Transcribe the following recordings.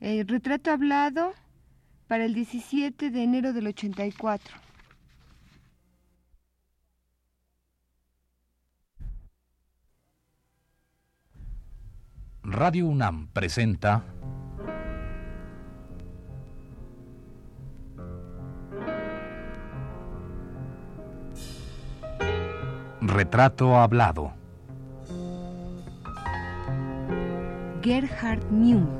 El retrato hablado para el 17 de enero del 84. Radio UNAM presenta Retrato hablado. Gerhard Jung.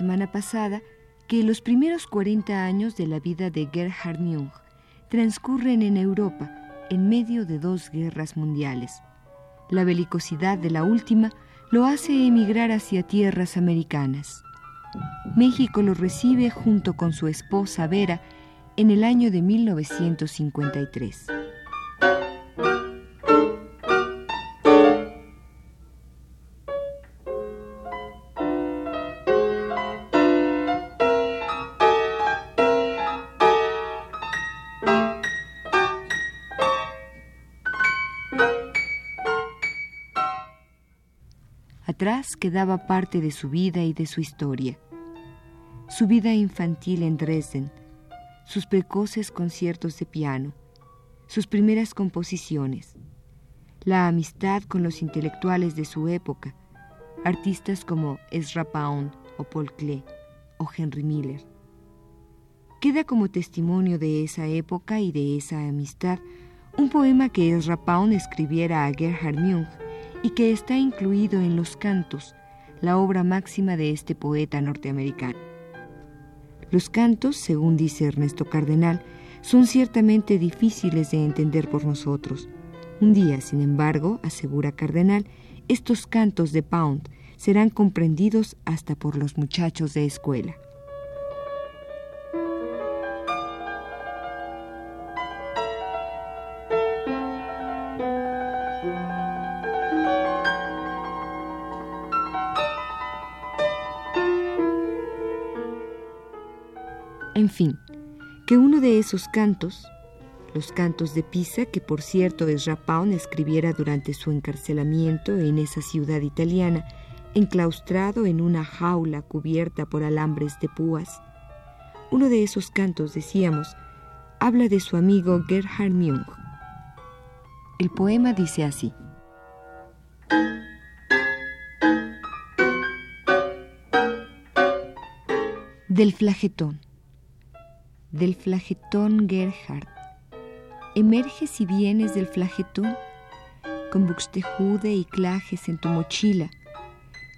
Semana pasada que los primeros 40 años de la vida de Gerhard Jung transcurren en Europa en medio de dos guerras mundiales. La belicosidad de la última lo hace emigrar hacia tierras americanas. México lo recibe junto con su esposa Vera en el año de 1953. Atrás quedaba parte de su vida y de su historia. Su vida infantil en Dresden, sus precoces conciertos de piano, sus primeras composiciones, la amistad con los intelectuales de su época, artistas como Ezra Pound o Paul Klee o Henry Miller. Queda como testimonio de esa época y de esa amistad un poema que Ezra Pound escribiera a Gerhard Jung y que está incluido en Los Cantos, la obra máxima de este poeta norteamericano. Los cantos, según dice Ernesto Cardenal, son ciertamente difíciles de entender por nosotros. Un día, sin embargo, asegura Cardenal, estos cantos de Pound serán comprendidos hasta por los muchachos de escuela. Esos cantos, los cantos de Pisa, que por cierto es Rapaun escribiera durante su encarcelamiento en esa ciudad italiana, enclaustrado en una jaula cubierta por alambres de púas. Uno de esos cantos, decíamos, habla de su amigo Gerhard Jung. El poema dice así. Del flagetón del flagetón Gerhard. Emerges y vienes del flagetón con Buxtehude y Clajes en tu mochila,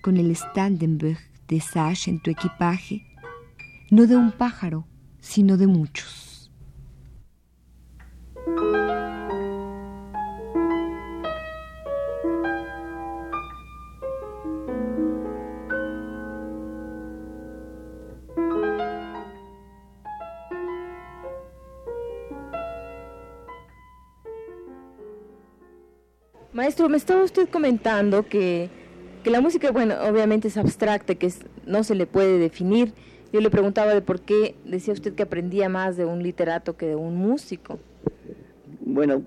con el Standenberg de Sash en tu equipaje, no de un pájaro, sino de muchos. Me estaba usted comentando que, la música, bueno, obviamente es abstracta, que no se le puede definir. Yo le preguntaba de por qué decía usted que aprendía más de un literato que de un músico. Bueno,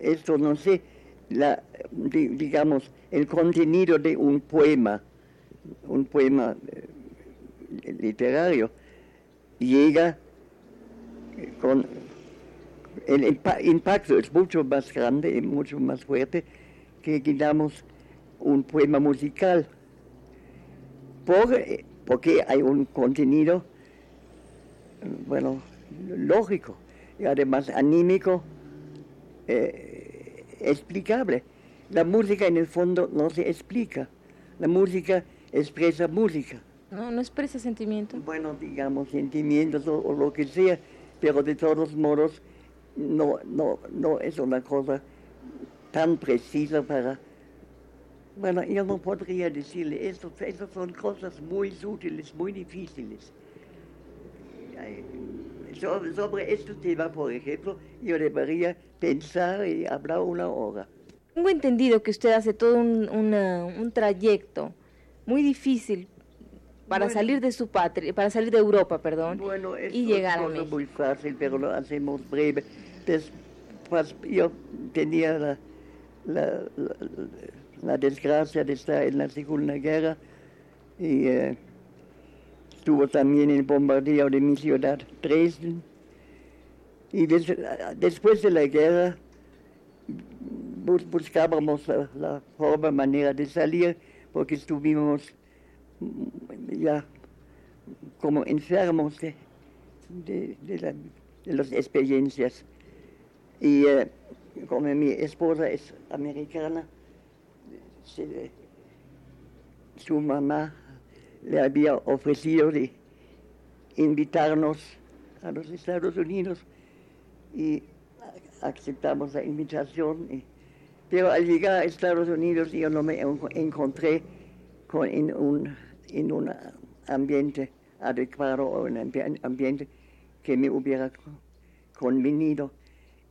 esto no sé, la, digamos, el contenido de un poema, un poema eh, literario, llega con el impacto es mucho más grande y mucho más fuerte que digamos un poema musical, porque hay un contenido, bueno, lógico y además anímico, eh, explicable. La música en el fondo no se explica, la música expresa música. No, no expresa sentimiento. Bueno, digamos sentimientos o, lo que sea, pero de todos modos no, no, no es una cosa tan precisa para... Bueno, yo no podría decirle, esto, estas son cosas muy útiles, muy difíciles. Sobre, sobre este tema, por ejemplo, yo debería pensar y hablar una hora. Tengo entendido que usted hace todo un, un trayecto muy difícil para salir de su patria, para salir de Europa, perdón, bueno, y llegar a México. muy fácil, pero lo hacemos breve. Después, yo tenía la, la, la, desgracia de estar en la Segunda Guerra y eh, estuvo también en el bombardeo de mi ciudad, Dresden. Y después de la guerra buscábamos la, forma, manera de salir, porque estuvimos ya como enfermos de, de, las experiencias. Y eh, como mi esposa es americana, su mamá le había ofrecido de invitarnos a los Estados Unidos y aceptamos la invitación. pero al llegar a Estados Unidos yo no me encontré con, en un en un ambiente adecuado o un ambiente que me hubiera convenido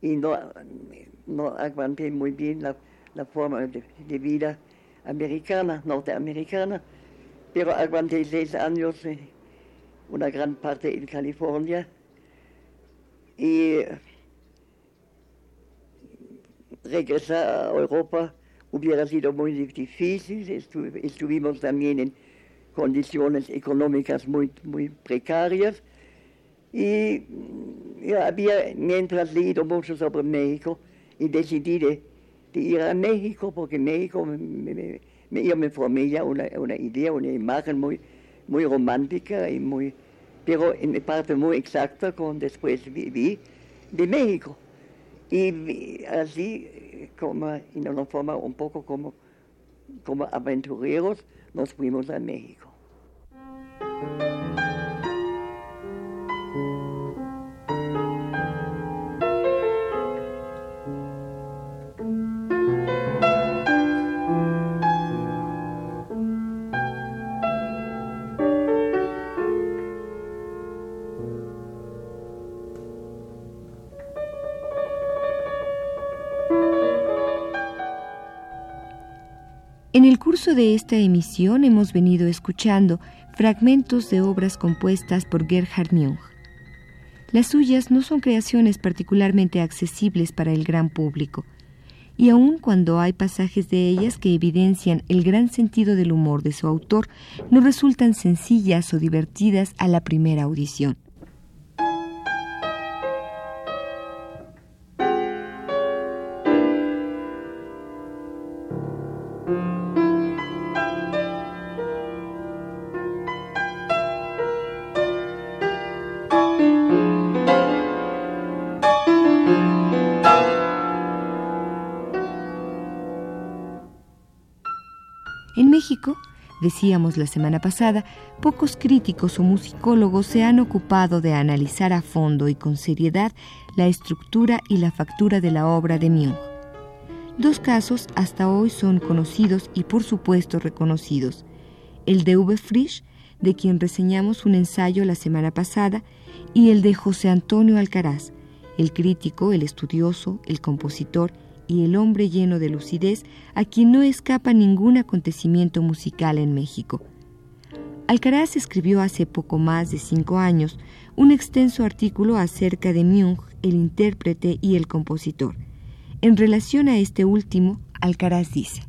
y no, no aguanté muy bien la, forma de, vida americana, norteamericana, pero aguanté seis años, eh, una gran parte en California. Y regresar a Europa. Hubiera sido muy difícil, estuvimos también en condiciones económicas muy, muy precarias. Y yo había, mientras leído mucho sobre México, y decidí de, ir a México, porque México, me, me formé una, idea, una imagen muy, muy romántica, y muy, pero en parte muy exacta, con después viví de México. Y así, como, en una forma un poco como, como aventureros, nos fuimos a México. De esta emisión hemos venido escuchando fragmentos de obras compuestas por Gerhard Jung. Las suyas no son creaciones particularmente accesibles para el gran público, y aun cuando hay pasajes de ellas que evidencian el gran sentido del humor de su autor, no resultan sencillas o divertidas a la primera audición. México, decíamos la semana pasada, pocos críticos o musicólogos se han ocupado de analizar a fondo y con seriedad la estructura y la factura de la obra de Myung. Dos casos hasta hoy son conocidos y por supuesto reconocidos. El de Uwe Frisch, de quien reseñamos un ensayo la semana pasada, y el de José Antonio Alcaraz, el crítico, el estudioso, el compositor y el hombre lleno de lucidez a quien no escapa ningún acontecimiento musical en México. Alcaraz escribió hace poco más de cinco años un extenso artículo acerca de Myung, el intérprete y el compositor. En relación a este último, Alcaraz dice,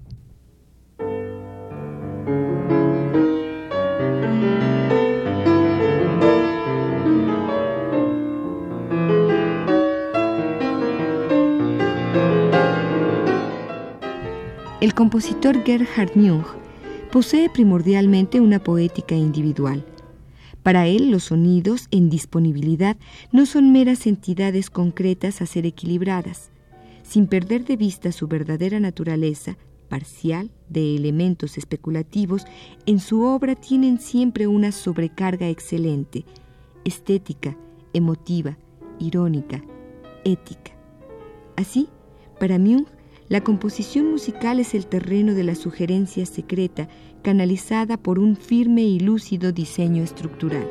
El compositor Gerhard Jung posee primordialmente una poética individual. Para él los sonidos en disponibilidad no son meras entidades concretas a ser equilibradas. Sin perder de vista su verdadera naturaleza, parcial de elementos especulativos, en su obra tienen siempre una sobrecarga excelente, estética, emotiva, irónica, ética. Así, para Munch, la composición musical es el terreno de la sugerencia secreta canalizada por un firme y lúcido diseño estructural.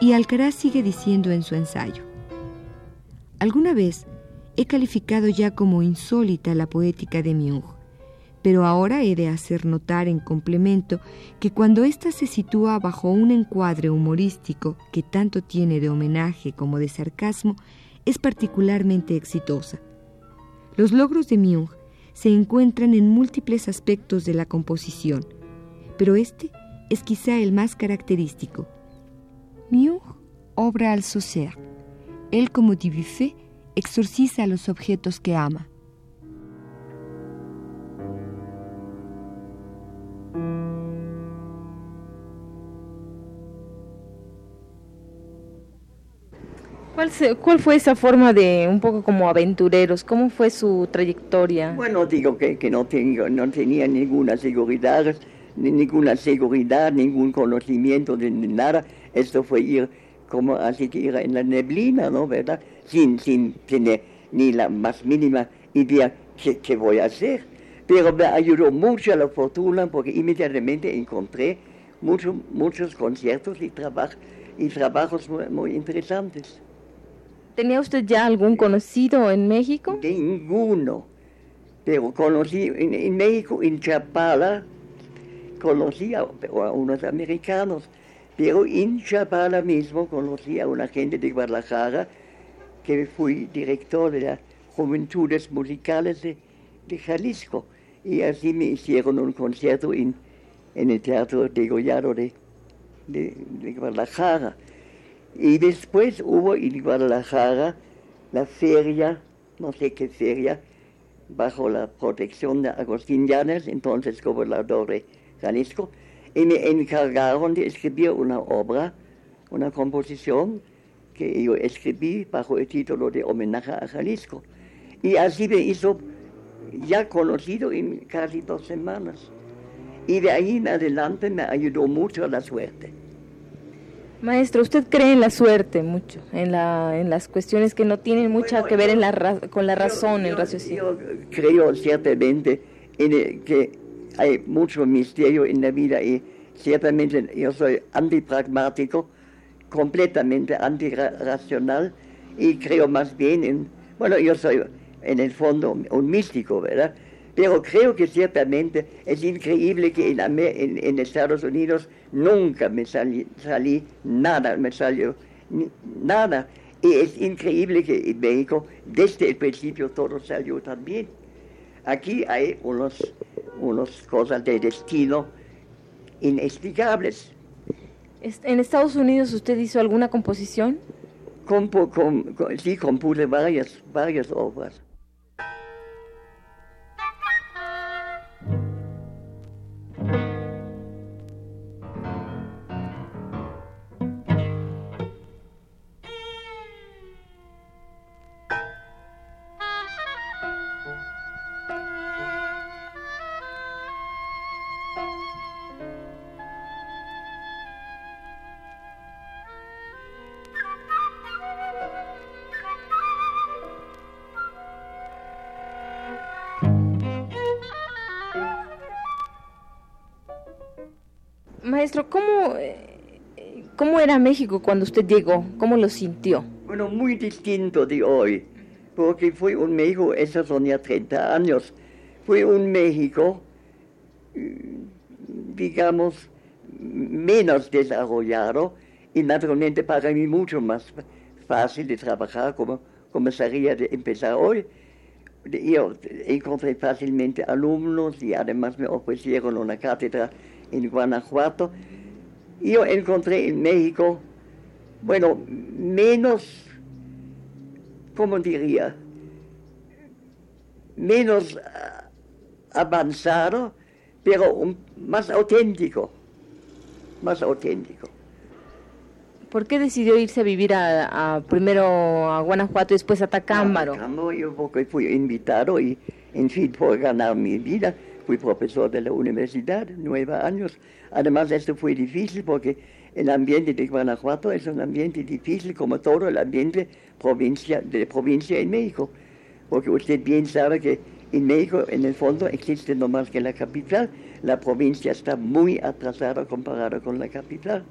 Y Alcaraz sigue diciendo en su ensayo, alguna vez he calificado ya como insólita la poética de Munch, pero ahora he de hacer notar en complemento que cuando ésta se sitúa bajo un encuadre humorístico que tanto tiene de homenaje como de sarcasmo, es particularmente exitosa. Los logros de Munch se encuentran en múltiples aspectos de la composición, pero este es quizá el más característico. Munch obra al Saussure. Él, como Dubuffet, exorciza a los objetos que ama. ¿Cuál, fue esa forma de un poco como aventureros? ¿Cómo fue su trayectoria? Bueno, digo que, que no, tengo, no tenía ninguna seguridad, ninguna seguridad, ningún conocimiento de nada. Esto fue ir como así que ir en la neblina, ¿no? ¿Verdad? Sin, sin tener ni la más mínima idea qué, qué voy a hacer. Pero me ayudó mucho la fortuna porque inmediatamente encontré muchos muchos conciertos y, y trabajos muy interesantes. ¿Tenía usted ya algún conocido en México? Ninguno. Pero conocí en, México, en Chapala, conocí a, unos americanos. Pero en Chapala mismo conocí a una gente de Guadalajara, que fui director de las Juventudes Musicales de, Jalisco. Y así me hicieron un concierto en, el Teatro de Goyado de, de Guadalajara. Y después hubo en Guadalajara la feria, no sé qué feria, bajo la protección de Agustín Llanes, entonces gobernador de Jalisco, y me encargaron de escribir una obra, una composición que yo escribí bajo el título de Homenaje a Jalisco. Y así me hizo ya conocido en casi dos semanas. Y de ahí en adelante me ayudó mucho la suerte. Maestro, ¿usted cree en la suerte mucho, en, la, en las cuestiones que no tienen mucho que ver en la con la razón, el raciocinio? Yo creo ciertamente en que hay mucho misterio en la vida y ciertamente yo soy antipragmático, completamente antirracional y creo más bien en, bueno, yo soy en el fondo un místico, ¿verdad? Pero creo que ciertamente es increíble que en, Estados Unidos nunca me salí, nada, me salió nada. Y es increíble que en México desde el principio todo salió también. Aquí hay unos, unas cosas de destino inexplicables. ¿En Estados Unidos usted hizo alguna composición? sí, compuse varias, varias obras. Maestro, ¿cómo, ¿cómo era México cuando usted llegó? ¿Cómo lo sintió? Bueno, muy distinto de hoy, porque fue un México, esos son ya 30 años, fue un México, digamos, menos desarrollado y naturalmente para mí mucho más fácil de trabajar como, sería de empezar hoy. Yo encontré fácilmente alumnos y además me ofrecieron una cátedra en Guanajuato. Yo encontré en México, bueno, menos, ¿cómo diría? Menos ah, avanzado, pero más auténtico, más auténtico. ¿Por qué decidió irse a vivir a, primero a Guanajuato y después a Tacámbaro? A yo porque fui invitado y, en fin, por ganar mi vida, fui profesor de la universidad, nueve años. Además, esto fue difícil porque el ambiente de Guanajuato es un ambiente difícil como todo el ambiente provincia, de provincia en México. Porque usted bien sabe que en México, en el fondo, existe no más que la capital. La provincia está muy atrasada comparada con la capital.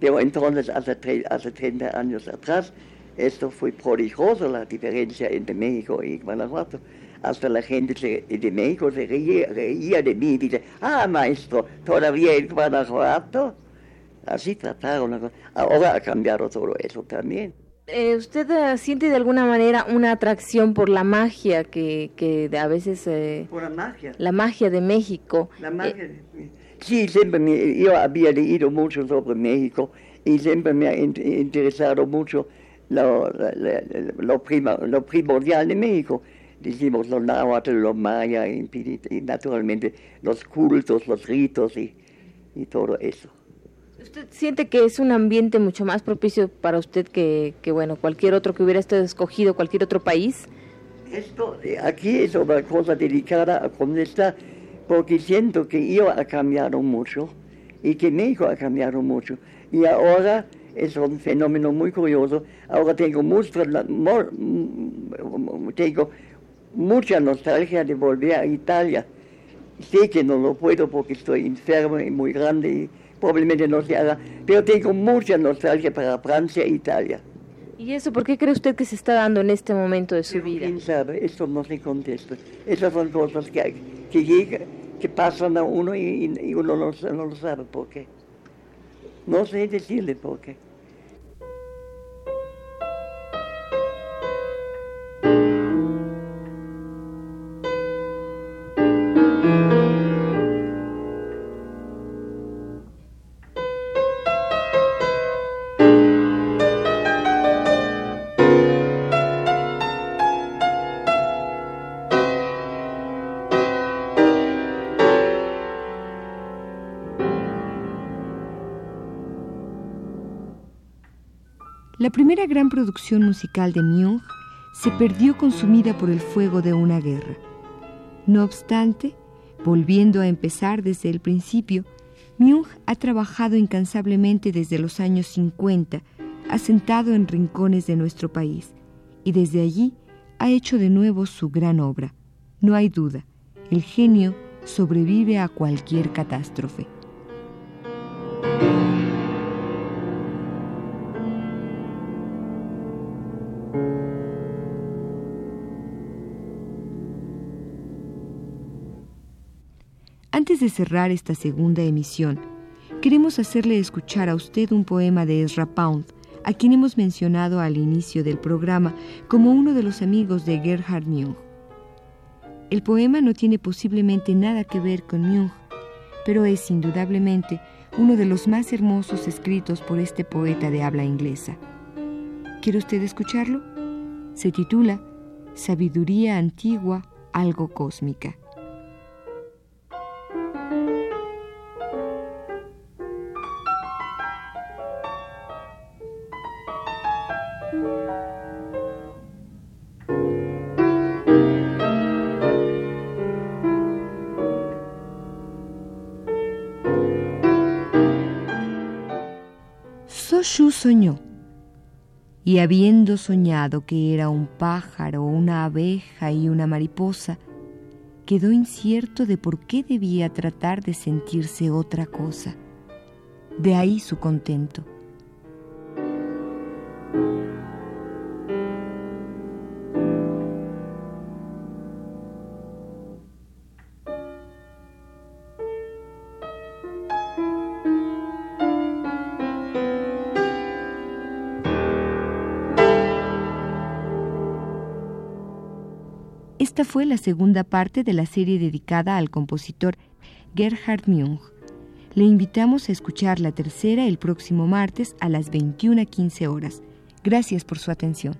Pero entonces, hace, hace 30 años atrás, esto fue prodigioso, la diferencia entre México y Guanajuato. Hasta la gente de México se reía, de mí y dice, ah, maestro, todavía en Guanajuato. Así trataron. Ahora ha cambiado todo eso también. Eh, ¿Usted eh, siente de alguna manera una atracción por la magia que, que a veces... Eh, por la magia. La magia de México. La magia Sí, siempre me, yo había leído mucho sobre México y siempre me ha interesado mucho lo, lo, lo primordial de México. Decimos los náhuatl, los mayas y, naturalmente los cultos, los ritos y, y todo eso. ¿Usted siente que es un ambiente mucho más propicio para usted que, que bueno, cualquier otro que hubiera estado escogido, cualquier otro país? Esto, eh, aquí es una cosa delicada a contestar porque siento que yo ha cambiado mucho y que México ha cambiado mucho. Y ahora es un fenómeno muy curioso. Ahora tengo, mucho, tengo mucha nostalgia de volver a Italia. Sé que no lo puedo porque estoy enfermo y muy grande y probablemente no se haga, pero tengo mucha nostalgia para Francia e Italia. ¿Y eso por qué cree usted que se está dando en este momento de su vida? ¿Quién sabe? Esto no se contesta. Esas son cosas que, que, que pasan a uno y, uno no, no lo sabe por qué. No sé decirle por qué. La primera gran producción musical de Myung se perdió consumida por el fuego de una guerra. No obstante, volviendo a empezar desde el principio, Myung ha trabajado incansablemente desde los años 50, asentado en rincones de nuestro país, y desde allí ha hecho de nuevo su gran obra. No hay duda, el genio sobrevive a cualquier catástrofe. Antes de cerrar esta segunda emisión, queremos hacerle escuchar a usted un poema de Ezra Pound, a quien hemos mencionado al inicio del programa como uno de los amigos de Gerhard Jung. El poema no tiene posiblemente nada que ver con Jung, pero es indudablemente uno de los más hermosos escritos por este poeta de habla inglesa. ¿Quiere usted escucharlo? Se titula Sabiduría antigua, algo cósmica. Soshu soñó, y habiendo soñado que era un pájaro, una abeja y una mariposa, quedó incierto de por qué debía tratar de sentirse otra cosa. De ahí su contento. Esta fue la segunda parte de la serie dedicada al compositor Gerhard Jung. Le invitamos a escuchar la tercera el próximo martes a las 21.15 horas. Gracias por su atención.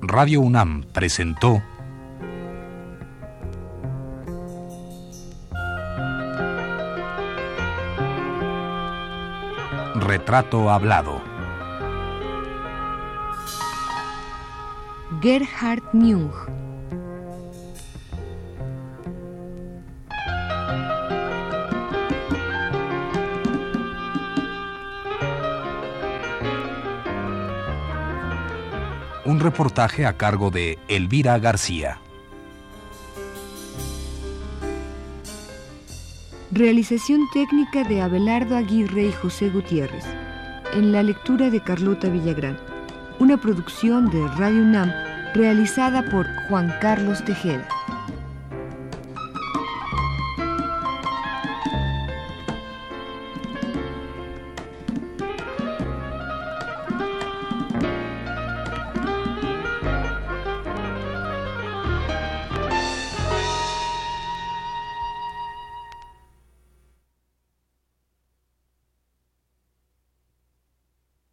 Radio UNAM presentó Retrato Hablado. Gerhard Munch reportaje a cargo de Elvira García. Realización técnica de Abelardo Aguirre y José Gutiérrez. En la lectura de Carlota Villagrán. Una producción de Radio UNAM realizada por Juan Carlos Tejeda.